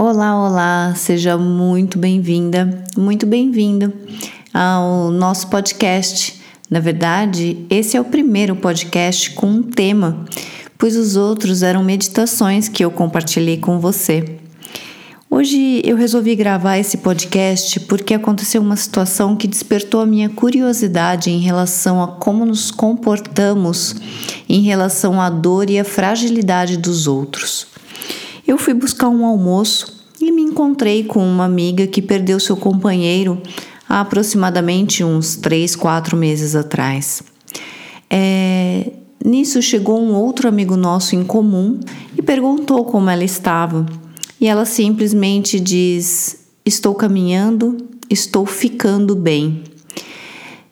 Olá, olá, seja muito bem-vinda, muito bem-vindo ao nosso podcast. Na verdade, esse é o primeiro podcast com um tema, pois os outros eram meditações que eu compartilhei com você. Hoje eu resolvi gravar esse podcast porque aconteceu uma situação que despertou a minha curiosidade em relação a como nos comportamos em relação à dor e à fragilidade dos outros. Eu fui buscar um almoço e me encontrei com uma amiga que perdeu seu companheiro há aproximadamente uns três, quatro meses atrás. É, nisso chegou um outro amigo nosso em comum e perguntou como ela estava. E ela simplesmente diz: Estou caminhando, estou ficando bem.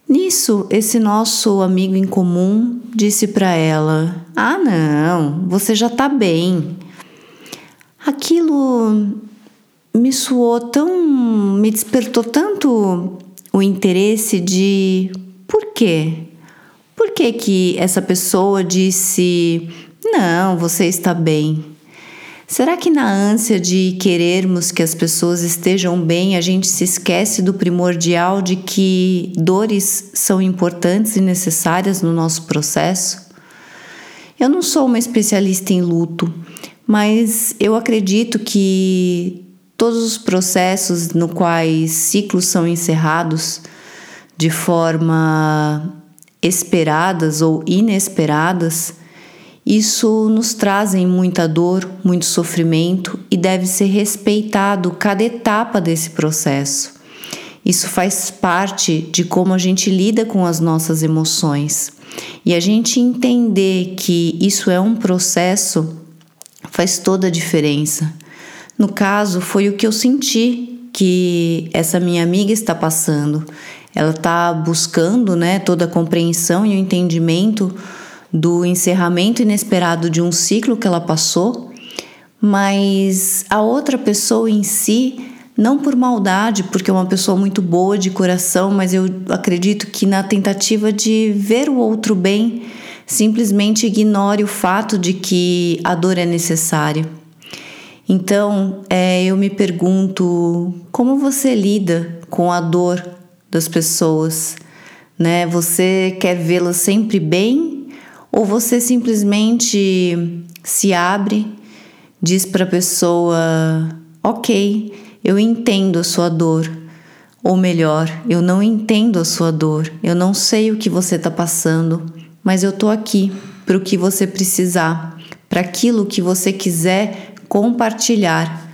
Nisso, esse nosso amigo em comum disse para ela: Ah, não, você já está bem. Aquilo me suou tão, me despertou tanto o interesse de por quê? Por que que essa pessoa disse: "Não, você está bem"? Será que na ânsia de querermos que as pessoas estejam bem, a gente se esquece do primordial de que dores são importantes e necessárias no nosso processo? Eu não sou uma especialista em luto, mas eu acredito que todos os processos no quais ciclos são encerrados de forma esperadas ou inesperadas, isso nos trazem muita dor, muito sofrimento e deve ser respeitado cada etapa desse processo. Isso faz parte de como a gente lida com as nossas emoções. E a gente entender que isso é um processo faz toda a diferença. No caso, foi o que eu senti que essa minha amiga está passando. Ela está buscando né, toda a compreensão e o entendimento do encerramento inesperado de um ciclo que ela passou, mas a outra pessoa em si, não por maldade, porque é uma pessoa muito boa de coração, mas eu acredito que na tentativa de ver o outro bem, simplesmente ignore o fato de que a dor é necessária. Então, é, eu me pergunto como você lida com a dor das pessoas, né? Você quer vê-las sempre bem? Ou você simplesmente se abre, diz para a pessoa: "OK, eu entendo a sua dor", ou melhor, eu não entendo a sua dor, eu não sei o que você está passando, mas eu tô aqui para o que você precisar, para aquilo que você quiser compartilhar.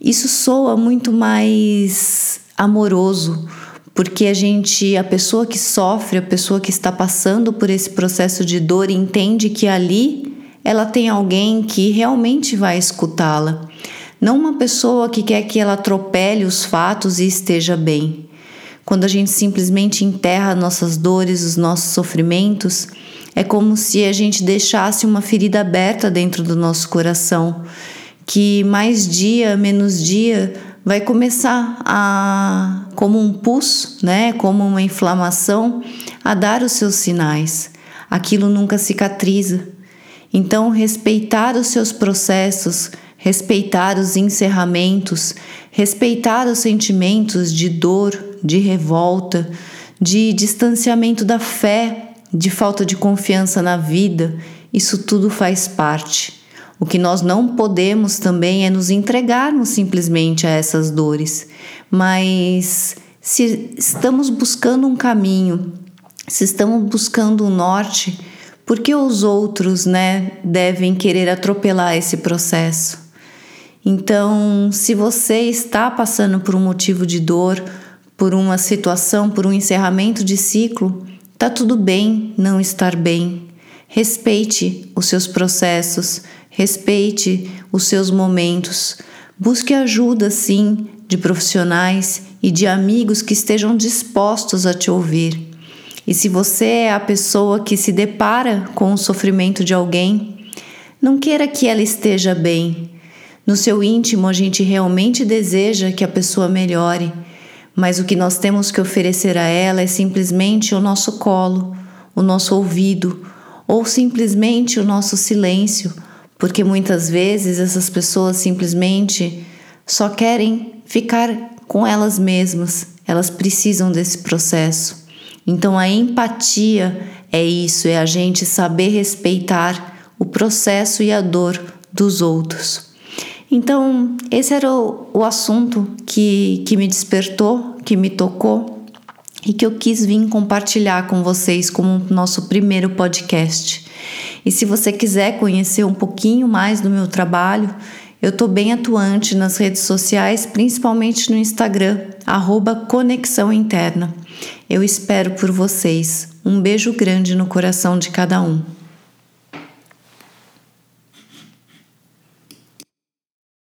Isso soa muito mais amoroso, porque a gente, a pessoa que sofre, a pessoa que está passando por esse processo de dor, entende que ali ela tem alguém que realmente vai escutá-la. Não uma pessoa que quer que ela atropele os fatos e esteja bem. Quando a gente simplesmente enterra nossas dores, os nossos sofrimentos, é como se a gente deixasse uma ferida aberta dentro do nosso coração, que mais dia, menos dia, vai começar a, como um pus, né, como uma inflamação, a dar os seus sinais. Aquilo nunca cicatriza. Então, respeitar os seus processos, respeitar os encerramentos, respeitar os sentimentos de dor, de revolta, de distanciamento da fé, de falta de confiança na vida, isso tudo faz parte. O que nós não podemos também é nos entregarmos simplesmente a essas dores, mas se estamos buscando um caminho, se estamos buscando um norte, por que os outros, né, devem querer atropelar esse processo? Então, se você está passando por um motivo de dor, por uma situação, por um encerramento de ciclo, tá tudo bem não estar bem. Respeite os seus processos, respeite os seus momentos. Busque ajuda, sim, de profissionais e de amigos que estejam dispostos a te ouvir. E se você é a pessoa que se depara com o sofrimento de alguém, não queira que ela esteja bem. No seu íntimo, a gente realmente deseja que a pessoa melhore mas o que nós temos que oferecer a ela é simplesmente o nosso colo, o nosso ouvido ou simplesmente o nosso silêncio, porque muitas vezes essas pessoas simplesmente só querem ficar com elas mesmas, elas precisam desse processo. Então a empatia é isso, é a gente saber respeitar o processo e a dor dos outros. Então, esse era o, o assunto que, que me despertou, que me tocou e que eu quis vir compartilhar com vocês como nosso primeiro podcast. E se você quiser conhecer um pouquinho mais do meu trabalho, eu estou bem atuante nas redes sociais, principalmente no Instagram, arroba Conexão Interna. Eu espero por vocês. Um beijo grande no coração de cada um.